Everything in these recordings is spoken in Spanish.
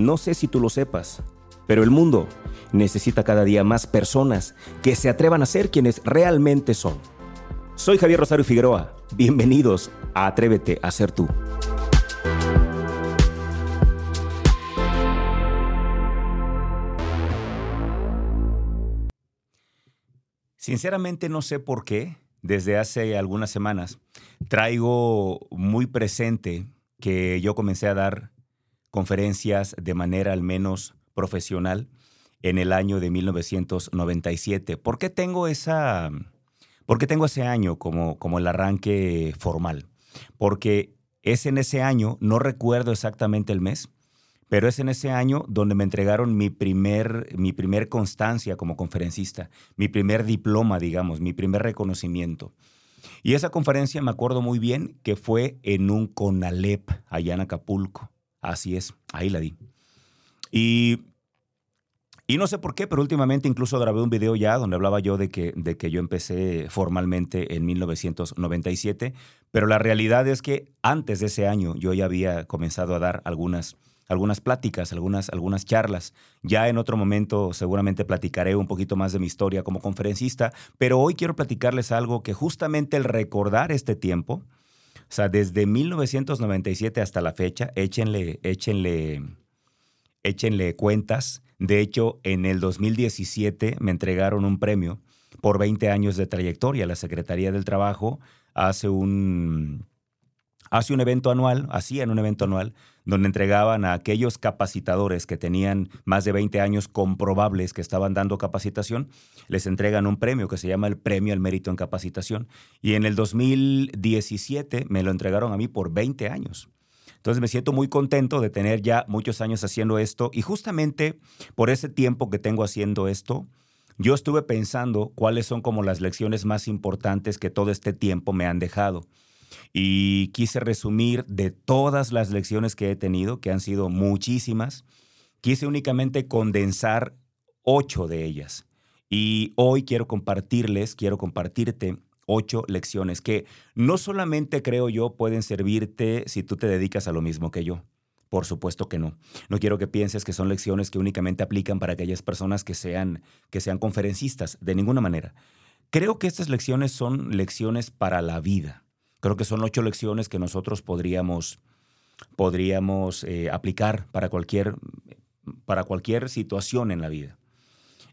No sé si tú lo sepas, pero el mundo necesita cada día más personas que se atrevan a ser quienes realmente son. Soy Javier Rosario Figueroa. Bienvenidos a Atrévete a ser tú. Sinceramente no sé por qué, desde hace algunas semanas, traigo muy presente que yo comencé a dar conferencias de manera al menos profesional en el año de 1997. ¿Por qué tengo esa ¿Por qué tengo ese año como, como el arranque formal? Porque es en ese año, no recuerdo exactamente el mes, pero es en ese año donde me entregaron mi primer, mi primer constancia como conferencista, mi primer diploma, digamos, mi primer reconocimiento. Y esa conferencia me acuerdo muy bien que fue en un CONALEP allá en Acapulco. Así es, ahí la di. Y, y no sé por qué, pero últimamente incluso grabé un video ya donde hablaba yo de que, de que yo empecé formalmente en 1997, pero la realidad es que antes de ese año yo ya había comenzado a dar algunas algunas pláticas, algunas, algunas charlas. Ya en otro momento seguramente platicaré un poquito más de mi historia como conferencista, pero hoy quiero platicarles algo que justamente el recordar este tiempo, o sea, desde 1997 hasta la fecha, échenle, échenle, échenle cuentas. De hecho, en el 2017 me entregaron un premio por 20 años de trayectoria. La Secretaría del Trabajo hace un, hace un evento anual, hacían un evento anual, donde entregaban a aquellos capacitadores que tenían más de 20 años comprobables que estaban dando capacitación, les entregan un premio que se llama el Premio al Mérito en Capacitación. Y en el 2017 me lo entregaron a mí por 20 años. Entonces me siento muy contento de tener ya muchos años haciendo esto y justamente por ese tiempo que tengo haciendo esto, yo estuve pensando cuáles son como las lecciones más importantes que todo este tiempo me han dejado y quise resumir de todas las lecciones que he tenido, que han sido muchísimas, quise únicamente condensar ocho de ellas. Y hoy quiero compartirles, quiero compartirte ocho lecciones que no solamente creo yo pueden servirte si tú te dedicas a lo mismo que yo. Por supuesto que no. No quiero que pienses que son lecciones que únicamente aplican para aquellas personas que sean, que sean conferencistas, de ninguna manera. Creo que estas lecciones son lecciones para la vida. Creo que son ocho lecciones que nosotros podríamos, podríamos eh, aplicar para cualquier, para cualquier situación en la vida.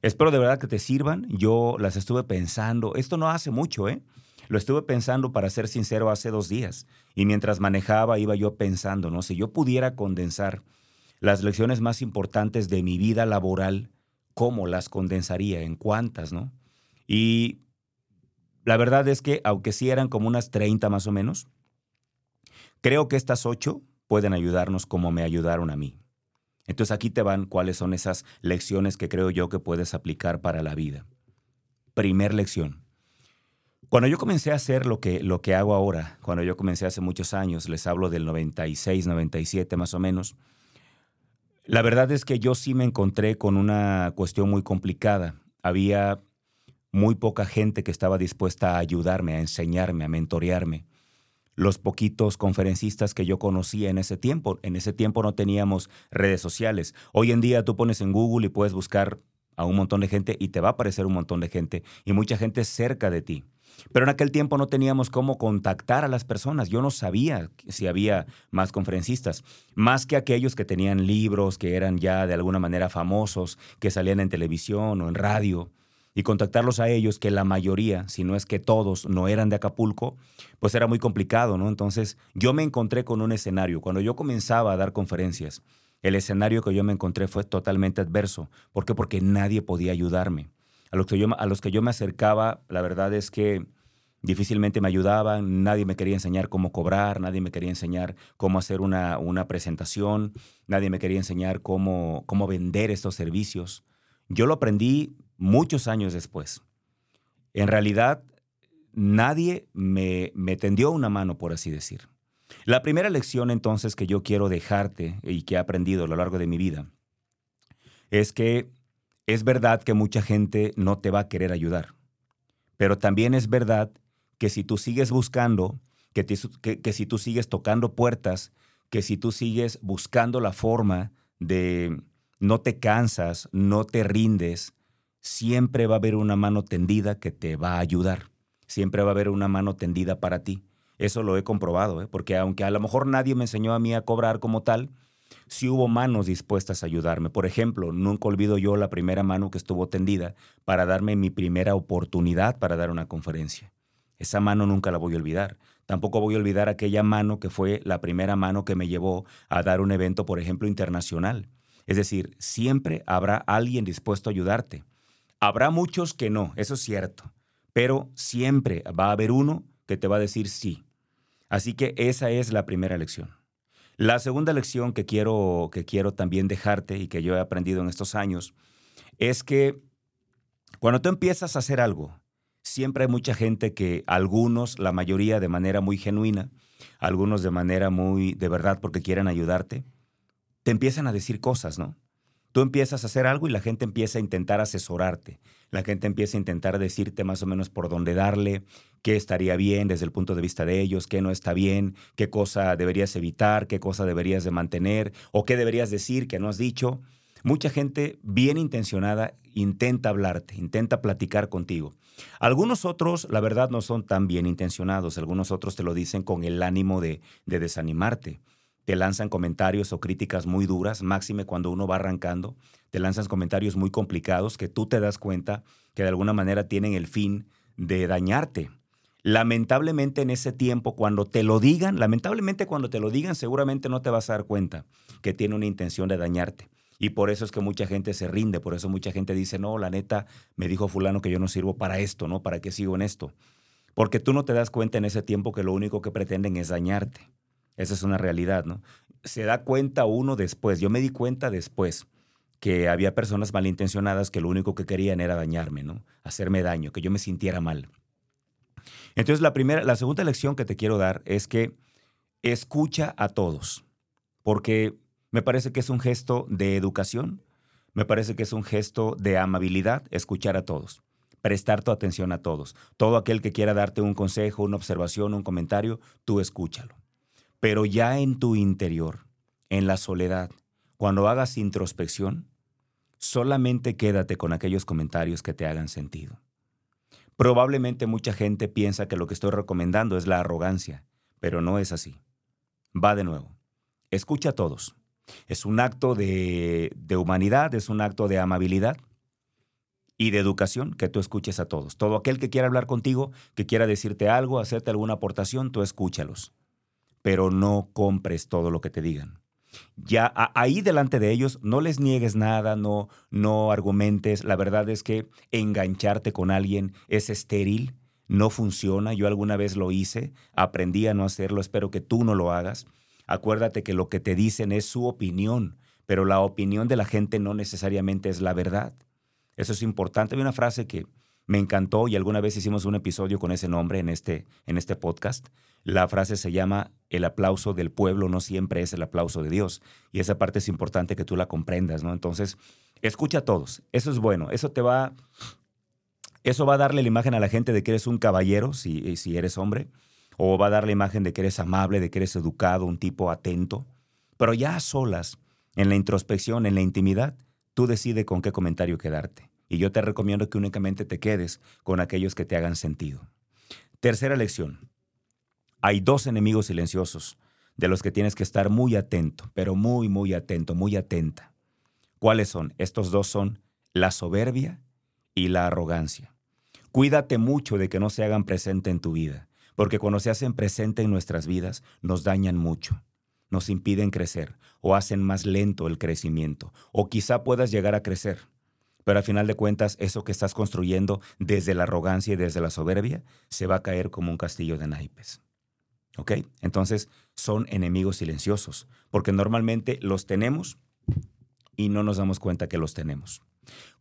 Espero de verdad que te sirvan. Yo las estuve pensando. Esto no hace mucho, ¿eh? Lo estuve pensando, para ser sincero, hace dos días. Y mientras manejaba, iba yo pensando, ¿no? Si yo pudiera condensar las lecciones más importantes de mi vida laboral, ¿cómo las condensaría? ¿En cuántas, no? Y la verdad es que, aunque sí eran como unas 30 más o menos, creo que estas ocho pueden ayudarnos como me ayudaron a mí. Entonces aquí te van cuáles son esas lecciones que creo yo que puedes aplicar para la vida. Primer lección. Cuando yo comencé a hacer lo que, lo que hago ahora, cuando yo comencé hace muchos años, les hablo del 96, 97 más o menos, la verdad es que yo sí me encontré con una cuestión muy complicada. Había muy poca gente que estaba dispuesta a ayudarme, a enseñarme, a mentorearme. Los poquitos conferencistas que yo conocía en ese tiempo, en ese tiempo no teníamos redes sociales. Hoy en día tú pones en Google y puedes buscar a un montón de gente y te va a aparecer un montón de gente y mucha gente cerca de ti. Pero en aquel tiempo no teníamos cómo contactar a las personas. Yo no sabía si había más conferencistas, más que aquellos que tenían libros, que eran ya de alguna manera famosos, que salían en televisión o en radio y contactarlos a ellos, que la mayoría, si no es que todos, no eran de Acapulco, pues era muy complicado, ¿no? Entonces yo me encontré con un escenario. Cuando yo comenzaba a dar conferencias, el escenario que yo me encontré fue totalmente adverso. ¿Por qué? Porque nadie podía ayudarme. A los que yo, a los que yo me acercaba, la verdad es que difícilmente me ayudaban, nadie me quería enseñar cómo cobrar, nadie me quería enseñar cómo hacer una, una presentación, nadie me quería enseñar cómo, cómo vender estos servicios. Yo lo aprendí muchos años después. En realidad, nadie me, me tendió una mano, por así decir. La primera lección entonces que yo quiero dejarte y que he aprendido a lo largo de mi vida es que es verdad que mucha gente no te va a querer ayudar, pero también es verdad que si tú sigues buscando, que, que si tú sigues tocando puertas, que si tú sigues buscando la forma de no te cansas, no te rindes, siempre va a haber una mano tendida que te va a ayudar. Siempre va a haber una mano tendida para ti. Eso lo he comprobado, ¿eh? porque aunque a lo mejor nadie me enseñó a mí a cobrar como tal, sí hubo manos dispuestas a ayudarme. Por ejemplo, nunca olvido yo la primera mano que estuvo tendida para darme mi primera oportunidad para dar una conferencia. Esa mano nunca la voy a olvidar. Tampoco voy a olvidar aquella mano que fue la primera mano que me llevó a dar un evento, por ejemplo, internacional. Es decir, siempre habrá alguien dispuesto a ayudarte. Habrá muchos que no, eso es cierto, pero siempre va a haber uno que te va a decir sí. Así que esa es la primera lección. La segunda lección que quiero, que quiero también dejarte y que yo he aprendido en estos años es que cuando tú empiezas a hacer algo, siempre hay mucha gente que algunos, la mayoría de manera muy genuina, algunos de manera muy de verdad porque quieren ayudarte, te empiezan a decir cosas, ¿no? Tú empiezas a hacer algo y la gente empieza a intentar asesorarte. La gente empieza a intentar decirte más o menos por dónde darle, qué estaría bien desde el punto de vista de ellos, qué no está bien, qué cosa deberías evitar, qué cosa deberías de mantener o qué deberías decir que no has dicho. Mucha gente bien intencionada intenta hablarte, intenta platicar contigo. Algunos otros, la verdad, no son tan bien intencionados. Algunos otros te lo dicen con el ánimo de, de desanimarte te lanzan comentarios o críticas muy duras, máxime cuando uno va arrancando, te lanzan comentarios muy complicados que tú te das cuenta que de alguna manera tienen el fin de dañarte. Lamentablemente en ese tiempo, cuando te lo digan, lamentablemente cuando te lo digan, seguramente no te vas a dar cuenta que tiene una intención de dañarte. Y por eso es que mucha gente se rinde, por eso mucha gente dice, no, la neta, me dijo fulano que yo no sirvo para esto, ¿no? ¿Para qué sigo en esto? Porque tú no te das cuenta en ese tiempo que lo único que pretenden es dañarte. Esa es una realidad, ¿no? Se da cuenta uno después. Yo me di cuenta después que había personas malintencionadas que lo único que querían era dañarme, ¿no? Hacerme daño, que yo me sintiera mal. Entonces, la primera, la segunda lección que te quiero dar es que escucha a todos, porque me parece que es un gesto de educación, me parece que es un gesto de amabilidad escuchar a todos, prestar tu atención a todos. Todo aquel que quiera darte un consejo, una observación, un comentario, tú escúchalo. Pero ya en tu interior, en la soledad, cuando hagas introspección, solamente quédate con aquellos comentarios que te hagan sentido. Probablemente mucha gente piensa que lo que estoy recomendando es la arrogancia, pero no es así. Va de nuevo. Escucha a todos. Es un acto de, humanidad, es un acto de amabilidad y de educación que tú escuches a todos. Todo aquel que quiera hablar contigo, que quiera decirte algo, hacerte alguna aportación, tú escúchalos pero no compres todo lo que te digan. Ya ahí delante de ellos no les niegues nada, no, no argumentes. La verdad es que engancharte con alguien es estéril, no funciona. Yo alguna vez lo hice, aprendí a no hacerlo, espero que tú no lo hagas. Acuérdate que lo que te dicen es su opinión, pero la opinión de la gente no necesariamente es la verdad. Eso es importante. Hay una frase que me encantó y alguna vez hicimos un episodio con ese nombre en este, en este podcast. La frase se llama El aplauso del pueblo no siempre es el aplauso de Dios. Y esa parte es importante que tú la comprendas, ¿no? Entonces, escucha a todos. Eso es bueno. Eso te va. Eso va a darle la imagen a la gente de que eres un caballero, si, si eres hombre, o va a dar la imagen de que eres amable, de que eres educado, un tipo atento. Pero ya a solas, en la introspección, en la intimidad, tú decides con qué comentario quedarte. Y yo te recomiendo que únicamente te quedes con aquellos que te hagan sentido. Tercera lección. Hay dos enemigos silenciosos de los que tienes que estar muy atento, pero muy, muy atento, muy atenta. ¿Cuáles son? Estos dos son la soberbia y la arrogancia. Cuídate mucho de que no se hagan presente en tu vida, porque cuando se hacen presente en nuestras vidas nos dañan mucho, nos impiden crecer o hacen más lento el crecimiento, o quizá puedas llegar a crecer, pero al final de cuentas eso que estás construyendo desde la arrogancia y desde la soberbia se va a caer como un castillo de naipes. ¿Ok? Entonces son enemigos silenciosos, porque normalmente los tenemos y no nos damos cuenta que los tenemos.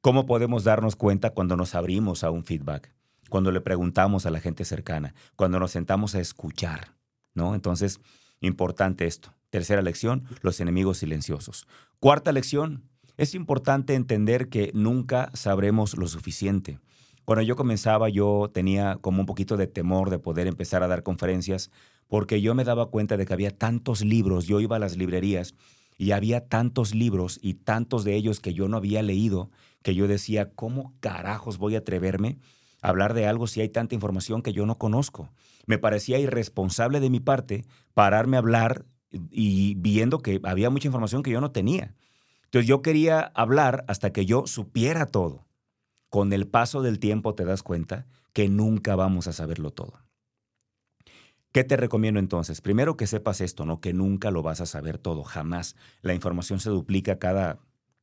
¿Cómo podemos darnos cuenta cuando nos abrimos a un feedback? Cuando le preguntamos a la gente cercana, cuando nos sentamos a escuchar, ¿no? Entonces, importante esto. Tercera lección, los enemigos silenciosos. Cuarta lección, es importante entender que nunca sabremos lo suficiente. Cuando yo comenzaba yo tenía como un poquito de temor de poder empezar a dar conferencias porque yo me daba cuenta de que había tantos libros, yo iba a las librerías Y había tantos libros y tantos de ellos que yo no había leído que yo decía, ¿cómo carajos voy a atreverme a hablar de algo si hay tanta información que yo no conozco? Me parecía irresponsable de mi parte pararme a hablar y viendo que había mucha información que yo no tenía. Entonces yo quería hablar hasta que yo supiera todo. Con el paso del tiempo te das cuenta que nunca vamos a saberlo todo. ¿Qué te recomiendo entonces? Primero que sepas esto, ¿no? Que nunca lo vas a saber todo, jamás. La información se duplica cada,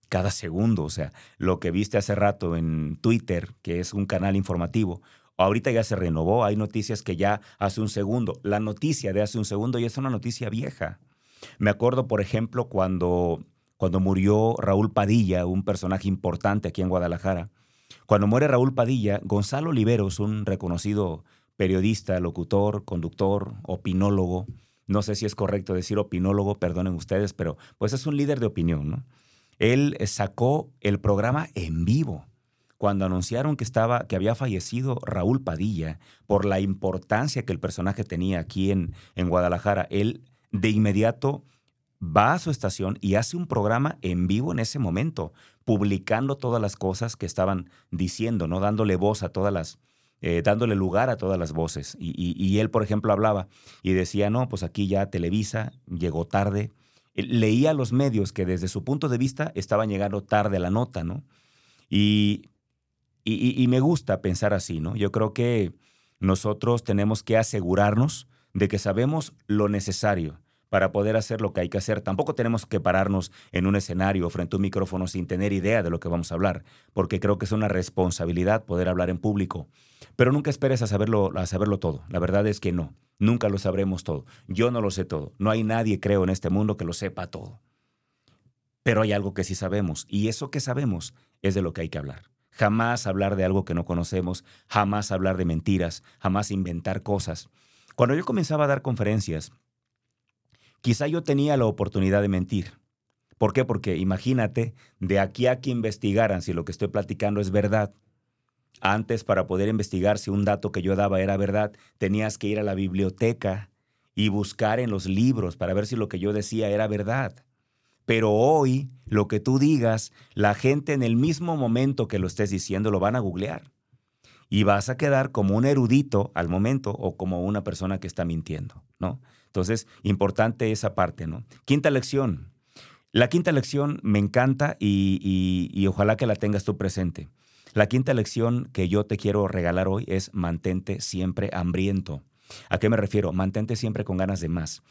cada segundo. O sea, lo que viste hace rato en Twitter, que es un canal informativo, ahorita ya se renovó, hay noticias que ya hace un segundo. La noticia de hace un segundo ya es una noticia vieja. Me acuerdo, por ejemplo, cuando, cuando murió Raúl Padilla, un personaje importante aquí en Guadalajara. Cuando muere Raúl Padilla, Gonzalo Oliveros, un reconocido periodista, locutor, conductor, opinólogo. No sé si es correcto decir opinólogo, perdonen ustedes, pero pues es un líder de opinión, ¿no? Él sacó el programa en vivo cuando anunciaron que estaba que había fallecido Raúl Padilla por la importancia que el personaje tenía aquí en, en Guadalajara. Él de inmediato va a su estación y hace un programa en vivo en ese momento, publicando todas las cosas que estaban diciendo, no dándole voz a todas las eh, dándole lugar a todas las voces. Y, él, por ejemplo, hablaba y decía, no, pues aquí ya Televisa llegó tarde. Leía los medios que desde su punto de vista estaban llegando tarde a la nota, ¿no? Y, y me gusta pensar así, ¿no? Yo creo que nosotros tenemos que asegurarnos de que sabemos lo necesario para poder hacer lo que hay que hacer. Tampoco tenemos que pararnos en un escenario frente a un micrófono sin tener idea de lo que vamos a hablar, porque creo que es una responsabilidad poder hablar en público. Pero nunca esperes a saberlo, a saberlo todo. La verdad es que no, nunca lo sabremos todo. Yo no lo sé todo. No hay nadie, creo, en este mundo que lo sepa todo. Pero hay algo que sí sabemos, y eso que sabemos es de lo que hay que hablar. Jamás hablar de algo que no conocemos, jamás hablar de mentiras, jamás inventar cosas. Cuando yo comenzaba a dar conferencias, Quizá yo tenía la oportunidad de mentir. ¿Por qué? Porque imagínate, de aquí a que investigaran si lo que estoy platicando es verdad. Antes, para poder investigar si un dato que yo daba era verdad, tenías que ir a la biblioteca y buscar en los libros para ver si lo que yo decía era verdad. Pero hoy, lo que tú digas, la gente en el mismo momento que lo estés diciendo lo van a googlear. Y vas a quedar como un erudito al momento o como una persona que está mintiendo, ¿no? Entonces, importante esa parte, ¿no? Quinta lección. La quinta lección me encanta y, ojalá que la tengas tú presente. La quinta lección que yo te quiero regalar hoy es mantente siempre hambriento. ¿A qué me refiero? Mantente siempre con ganas de más.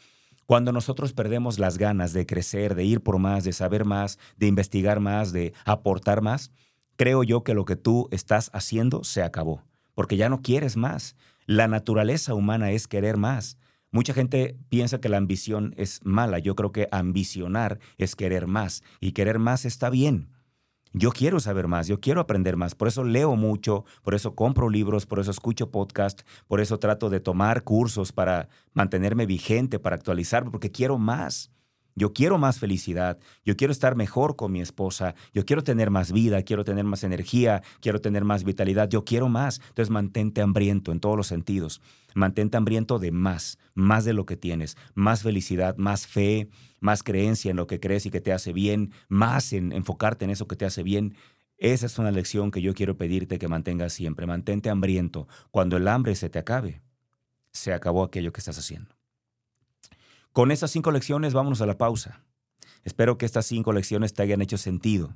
Cuando nosotros perdemos las ganas de crecer, de ir por más, de saber más, de investigar más, de aportar más, creo yo que lo que tú estás haciendo se acabó, porque ya no quieres más. La naturaleza humana es querer más. Mucha gente piensa que la ambición es mala. Yo creo que ambicionar es querer más y querer más está bien. Yo quiero saber más, yo quiero aprender más, por eso leo mucho, por eso compro libros, por eso escucho podcast, por eso trato de tomar cursos para mantenerme vigente, para actualizarme, porque quiero más. Yo quiero más felicidad, yo quiero estar mejor con mi esposa, yo quiero tener más vida, quiero tener más energía, quiero tener más vitalidad, yo quiero más. Entonces mantente hambriento en todos los sentidos. Mantente hambriento de más, más de lo que tienes, más felicidad, más fe, más creencia en lo que crees y que te hace bien, más en enfocarte en eso que te hace bien. Esa es una lección que yo quiero pedirte que mantengas siempre. Mantente hambriento. Cuando el hambre se te acabe, se acabó aquello que estás haciendo. Con estas cinco lecciones vámonos a la pausa. Espero que estas cinco lecciones te hayan hecho sentido.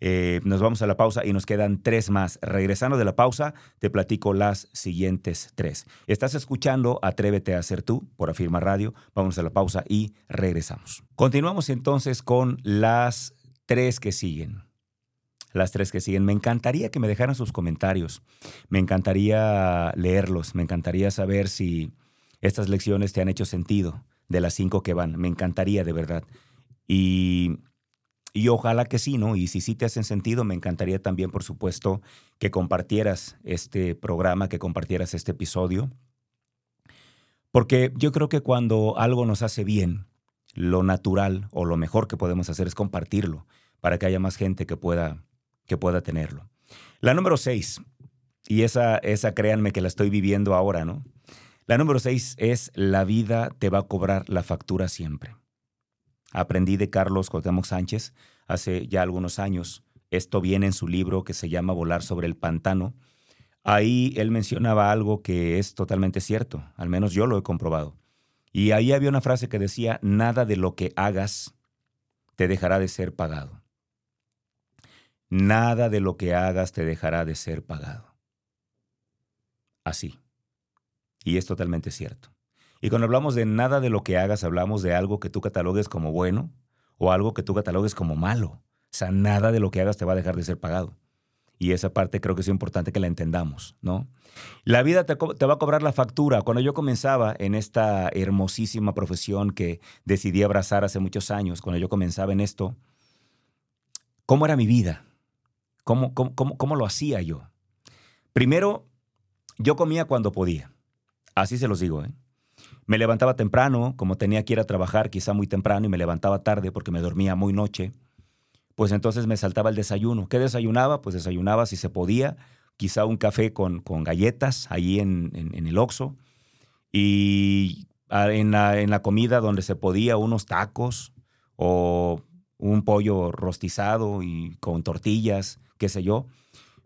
Eh, nos vamos a la pausa y nos quedan tres más. Regresando de la pausa, te platico las siguientes tres. Estás escuchando Atrévete a ser tú por Afirma Radio. Vamos a la pausa y regresamos. Continuamos entonces con las tres que siguen. Las tres que siguen. Me encantaría que me dejaran sus comentarios. Me encantaría leerlos. Me encantaría saber si estas lecciones te han hecho sentido de las cinco que van. Me encantaría, de verdad. Y, y ojalá que sí, ¿no? Y si sí te hacen sentido, me encantaría también, por supuesto, que compartieras este programa, que compartieras este episodio. Porque yo creo que cuando algo nos hace bien, lo natural o lo mejor que podemos hacer es compartirlo para que haya más gente que pueda, que pueda tenerlo. La número seis, y esa, esa créanme que la estoy viviendo ahora, ¿no? La número seis es la vida te va a cobrar la factura siempre. aprendí de Carlos Cuauhtémoc Sánchez hace ya algunos años. Esto viene en su libro que se llama Volar sobre el pantano. Ahí él mencionaba algo que es totalmente cierto, al menos yo lo he comprobado. Y ahí había una frase que decía, nada de lo que hagas te dejará de ser pagado. Nada de lo que hagas te dejará de ser pagado. Así. Y es totalmente cierto. Y cuando hablamos de nada de lo que hagas, hablamos de algo que tú catalogues como bueno o algo que tú catalogues como malo. O sea, nada de lo que hagas te va a dejar de ser pagado. Y esa parte creo que es importante que la entendamos, ¿no? La vida te, te, va a cobrar la factura. Cuando yo comenzaba en esta hermosísima profesión que decidí abrazar hace muchos años, cuando yo comenzaba en esto, ¿cómo era mi vida? ¿Cómo, cómo, cómo, cómo lo hacía yo? Primero, yo comía cuando podía. Así se los digo, ¿eh? Me levantaba temprano, como tenía que ir a trabajar quizá muy temprano y me levantaba tarde porque me dormía muy noche pues entonces me saltaba el desayuno. ¿Qué desayunaba? Pues desayunaba si se podía, quizá un café con, con galletas ahí en, en, el Oxxo y en la, en la comida donde se podía unos tacos o un pollo rostizado y con tortillas, qué sé yo.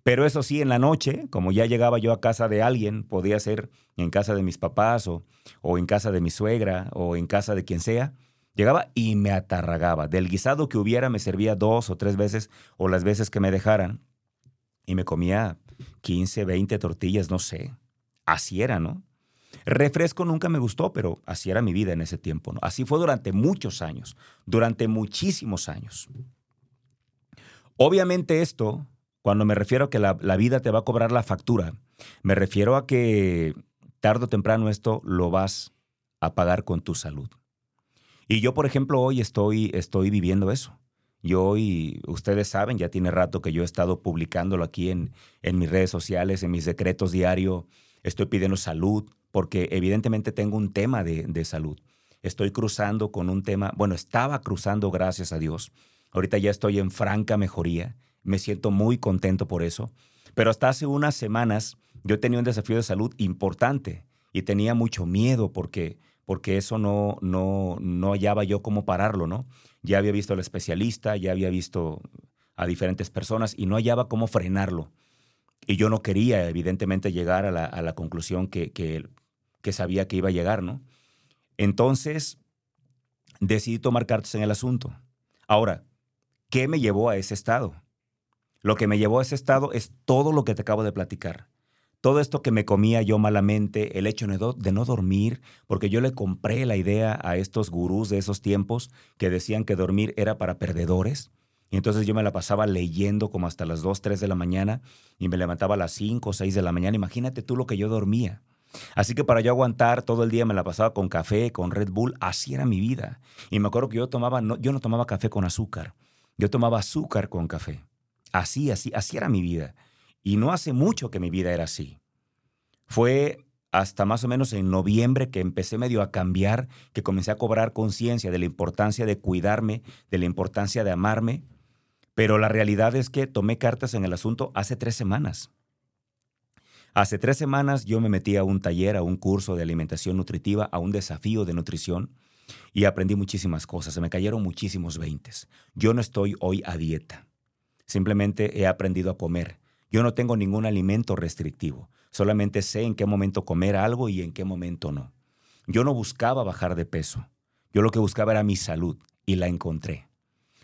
Pero eso sí, en la noche, como ya llegaba yo a casa de alguien, podía ser en casa de mis papás o, o en casa de mi suegra o en casa de quien sea, Llegaba y me atarragaba. Del guisado que hubiera me servía dos o tres veces o las veces que me dejaran. Y me comía 15, 20 tortillas, no sé. Así era, ¿no? Refresco nunca me gustó, pero así era mi vida en ese tiempo. ¿no? Así fue durante muchos años, durante muchísimos años. Obviamente esto, cuando me refiero a que la, la vida te va a cobrar la factura, me refiero a que tarde o temprano esto lo vas a pagar con tu salud. Y yo, por ejemplo, hoy estoy, estoy viviendo eso. Yo hoy, ustedes saben, ya tiene rato que yo he estado publicándolo aquí en, en mis redes sociales, en mis decretos diarios. Estoy pidiendo salud, porque evidentemente tengo un tema de, de salud. Estoy cruzando con un tema, bueno, estaba cruzando, gracias a Dios. Ahorita ya estoy en franca mejoría. Me siento muy contento por eso. Pero hasta hace unas semanas yo tenía un desafío de salud importante y tenía mucho miedo porque porque eso no, no, no hallaba yo cómo pararlo, ¿no? Ya había visto al especialista, ya había visto a diferentes personas y no hallaba cómo frenarlo. Y yo no quería, evidentemente, llegar a la, conclusión que, que, que, sabía que iba a llegar, ¿no? Entonces, decidí tomar cartas en el asunto. Ahora, ¿qué me llevó a ese estado? Lo que me llevó a ese estado es todo lo que te acabo de platicar todo esto que me comía yo malamente, el hecho de no dormir, porque yo le compré la idea a estos gurús de esos tiempos que decían que dormir era para perdedores. Y entonces yo me la pasaba leyendo como hasta las 2, 3 de la mañana y me levantaba a las 5 o 6 de la mañana. Imagínate tú lo que yo dormía. Así que para yo aguantar todo el día me la pasaba con café, con Red Bull, así era mi vida. Y me acuerdo que yo tomaba, no, yo no tomaba café con azúcar, yo tomaba azúcar con café. Así, así, así era mi vida. Y no hace mucho que mi vida era así. Fue hasta más o menos en noviembre que empecé medio a cambiar, que comencé a cobrar conciencia de la importancia de cuidarme, de la importancia de amarme. Pero la realidad es que tomé cartas en el asunto hace tres semanas. Hace tres semanas yo me metí a un taller, a un curso de alimentación nutritiva, a un desafío de nutrición y aprendí muchísimas cosas. Se me cayeron muchísimos veintes. Yo no estoy hoy a dieta. Simplemente he aprendido a comer yo no tengo ningún alimento restrictivo, solamente sé en qué momento comer algo y en qué momento no. Yo no buscaba bajar de peso, yo lo que buscaba era mi salud y la encontré,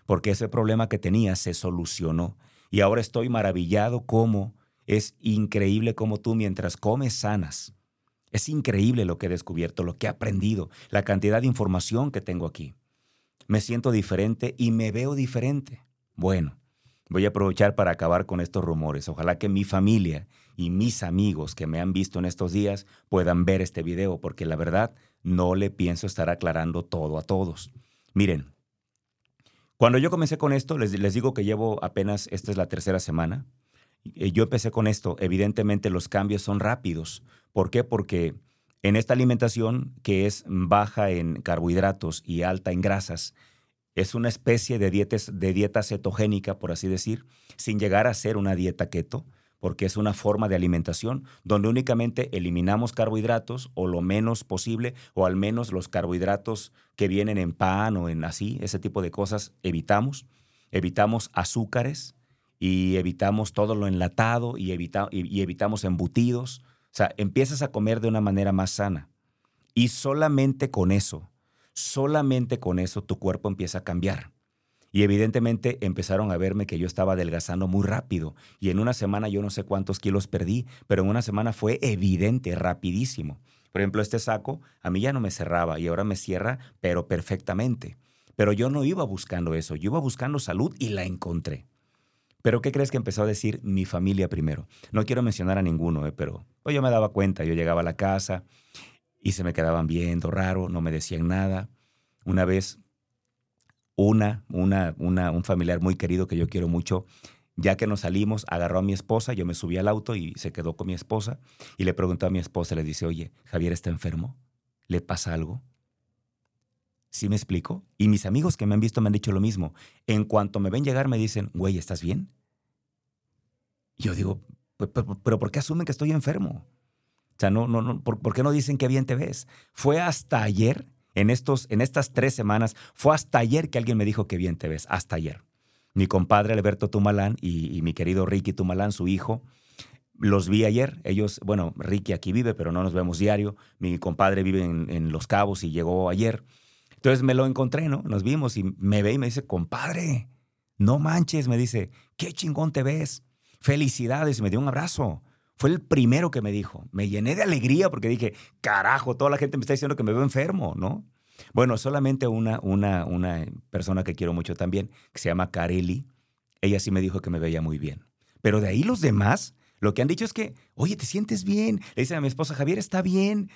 porque ese problema que tenía se solucionó y ahora estoy maravillado cómo es increíble cómo tú mientras comes sanas. Es increíble lo que he descubierto, lo que he aprendido, la cantidad de información que tengo aquí. Me siento diferente y me veo diferente. Bueno, Voy a aprovechar para acabar con estos rumores. Ojalá que mi familia y mis amigos que me han visto en estos días puedan ver este video, porque la verdad no le pienso estar aclarando todo a todos. Miren, cuando yo comencé con esto, les, les digo que llevo apenas, esta es la tercera semana, yo empecé con esto, evidentemente los cambios son rápidos. ¿Por qué? Porque en esta alimentación que es baja en carbohidratos y alta en grasas, es una especie de, dieta cetogénica, por así decir, sin llegar a ser una dieta keto, porque es una forma de alimentación donde únicamente eliminamos carbohidratos o lo menos posible, o al menos los carbohidratos que vienen en pan o en así, ese tipo de cosas, evitamos. Evitamos azúcares y evitamos todo lo enlatado y, y evitamos embutidos. O sea, empiezas a comer de una manera más sana. Y solamente con eso, solamente con eso tu cuerpo empieza a cambiar. Y evidentemente empezaron a verme que yo estaba adelgazando muy rápido. Y en una semana yo no sé cuántos kilos perdí, pero en una semana fue evidente, rapidísimo. Por ejemplo, este saco a mí ya no me cerraba y ahora me cierra, pero perfectamente. Pero yo no iba buscando eso, yo iba buscando salud y la encontré. Pero ¿qué crees que empezó a decir mi familia primero? No quiero mencionar a ninguno, eh, pero pues yo me daba cuenta, yo llegaba a la casa y se me quedaban viendo raro, no me decían nada. Una vez una, una, una, un familiar muy querido que yo quiero mucho, ya que nos salimos, agarró a mi esposa, yo me subí al auto y se quedó con mi esposa y le preguntó a mi esposa, le dice, oye, Javier está enfermo, ¿le pasa algo? ¿Sí me explico? Y mis amigos que me han visto me han dicho lo mismo. En cuanto me ven llegar me dicen, güey, ¿estás bien? yo digo, ¿pero por qué asumen que estoy enfermo? No, no, no, ¿por, ¿por qué no dicen qué bien te ves? Fue hasta ayer en, estos, en estas tres semanas, fue hasta ayer que alguien me dijo que bien te ves, hasta ayer. Mi compadre Alberto Tumalán y, mi querido Ricky Tumalán, su hijo, los vi ayer. Ellos, bueno, Ricky aquí vive, pero no nos vemos diario. Mi compadre vive en, en Los Cabos y llegó ayer. Entonces me lo encontré, ¿no? Nos vimos y me ve y me dice, compadre, no manches, me dice, qué chingón te ves. Felicidades, me dio un abrazo. Fue el primero que me dijo. Me llené de alegría porque dije, carajo, toda la gente me está diciendo que me veo enfermo, ¿no? Bueno, solamente una, una, una persona que quiero mucho también, que se llama Kareli, ella sí me dijo que me veía muy bien. Pero de ahí los demás, lo que han dicho es que, oye, ¿te sientes bien? Le dicen a mi esposa, Javier, está bien.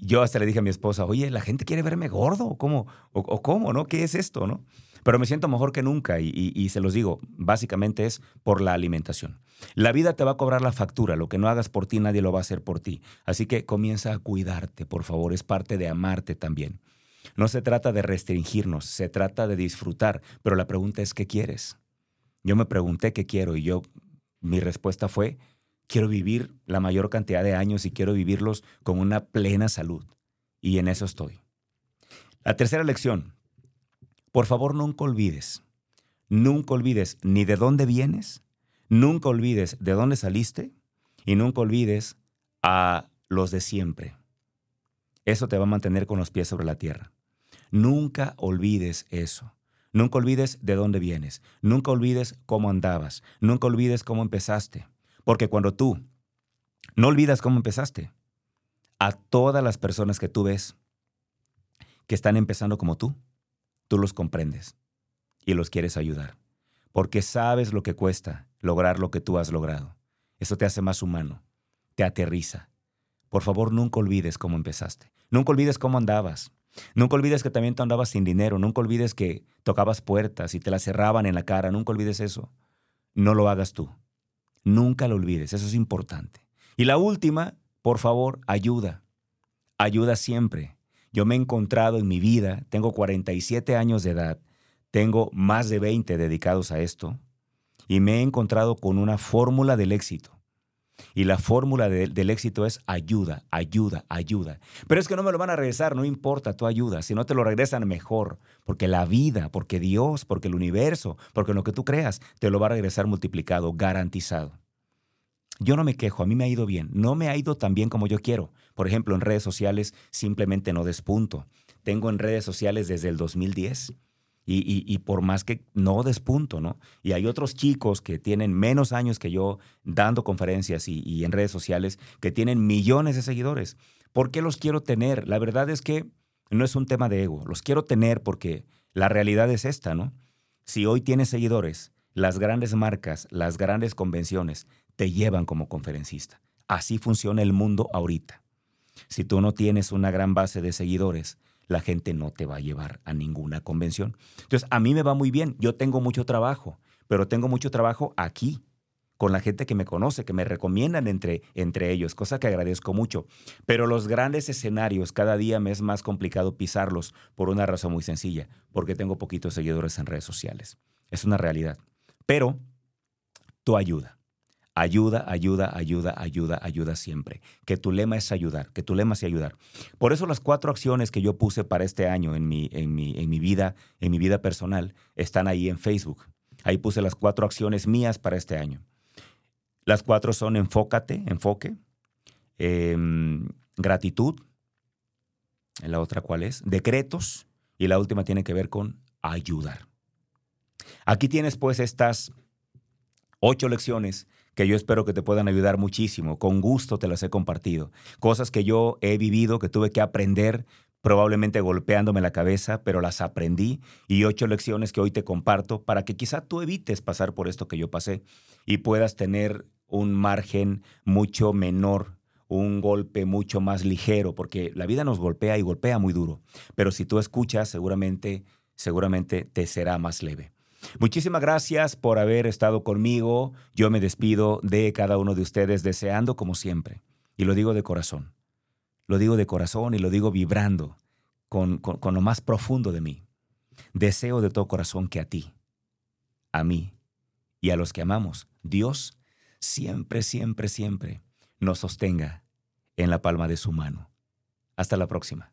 Yo hasta le dije a mi esposa, oye, la gente quiere verme gordo, ¿cómo? O, o cómo, ¿no? ¿Qué es esto, no? Pero me siento mejor que nunca y, se los digo, básicamente es por la alimentación. La vida te va a cobrar la factura, lo que no hagas por ti nadie lo va a hacer por ti. Así que comienza a cuidarte, por favor, es parte de amarte también. No se trata de restringirnos, se trata de disfrutar, pero la pregunta es ¿qué quieres? Yo me pregunté qué quiero y yo mi respuesta fue quiero vivir la mayor cantidad de años y quiero vivirlos con una plena salud. Y en eso estoy. La tercera lección, por favor, nunca olvides, nunca olvides ni de dónde vienes, nunca olvides de dónde saliste y nunca olvides a los de siempre. Eso te va a mantener con los pies sobre la tierra. Nunca olvides eso. Nunca olvides de dónde vienes. Nunca olvides cómo andabas. Nunca olvides cómo empezaste. Porque cuando tú no olvidas cómo empezaste, a todas las personas que tú ves que están empezando como tú, tú los comprendes y los quieres ayudar, porque sabes lo que cuesta lograr lo que tú has logrado. Eso te hace más humano, te aterriza. Por favor, nunca olvides cómo empezaste. Nunca olvides cómo andabas. Nunca olvides que también tú andabas sin dinero. Nunca olvides que tocabas puertas y te las cerraban en la cara. Nunca olvides eso. No lo hagas tú. Nunca lo olvides. Eso es importante. Y la última, por favor, ayuda. Ayuda siempre. Yo me he encontrado en mi vida, tengo 47 años de edad, tengo más de 20 dedicados a esto, y me he encontrado con una fórmula del éxito. Y la fórmula del éxito es ayuda, ayuda, ayuda. Pero es que no me lo van a regresar, no importa tu ayuda. Si no te lo regresan, mejor. Porque la vida, porque Dios, porque el universo, porque lo que tú creas, te lo va a regresar multiplicado, garantizado. Yo no me quejo, a mí me ha ido bien. No me ha ido tan bien como yo quiero. Por ejemplo, en redes sociales simplemente no despunto. Tengo en redes sociales desde el 2010 y, por más que no despunto, ¿no? Y hay otros chicos que tienen menos años que yo dando conferencias y, y en redes sociales que tienen millones de seguidores. ¿Por qué los quiero tener? La verdad es que no es un tema de ego. Los quiero tener porque la realidad es esta, ¿no? Si hoy tienes seguidores, las grandes marcas, las grandes convenciones te llevan como conferencista. Así funciona el mundo ahorita. Si tú no tienes una gran base de seguidores, la gente no te va a llevar a ninguna convención. Entonces, a mí me va muy bien. Yo tengo mucho trabajo, pero tengo mucho trabajo aquí, con la gente que me conoce, que me recomiendan entre, entre ellos, cosa que agradezco mucho. Pero los grandes escenarios, cada día me es más complicado pisarlos por una razón muy sencilla, porque tengo poquitos seguidores en redes sociales. Es una realidad. Pero tu ayuda Ayuda, ayuda, ayuda, ayuda, ayuda siempre. Que tu lema es ayudar, que tu lema sea ayudar. Por eso las cuatro acciones que yo puse para este año en mi, en mi, en mi vida, en mi vida personal, están ahí en Facebook. Ahí puse las cuatro acciones mías para este año. Las cuatro son enfócate, enfoque, em, gratitud, la otra cuál es, decretos y la última tiene que ver con ayudar. Aquí tienes pues estas ocho lecciones que yo espero que te puedan ayudar muchísimo. Con gusto te las he compartido. Cosas que yo he vivido, que tuve que aprender, probablemente golpeándome la cabeza, pero las aprendí y ocho lecciones que hoy te comparto para que quizá tú evites pasar por esto que yo pasé y puedas tener un margen mucho menor un golpe mucho más ligero, porque la vida nos golpea y golpea muy duro. Pero si tú escuchas, seguramente, seguramente te será más leve. Muchísimas gracias por haber estado conmigo. Yo me despido de cada uno de ustedes deseando como siempre. Y lo digo de corazón. Lo digo de corazón y lo digo vibrando con, con lo más profundo de mí. Deseo de todo corazón que a ti, a mí y a los que amamos, Dios siempre, siempre, siempre nos sostenga en la palma de su mano. Hasta la próxima.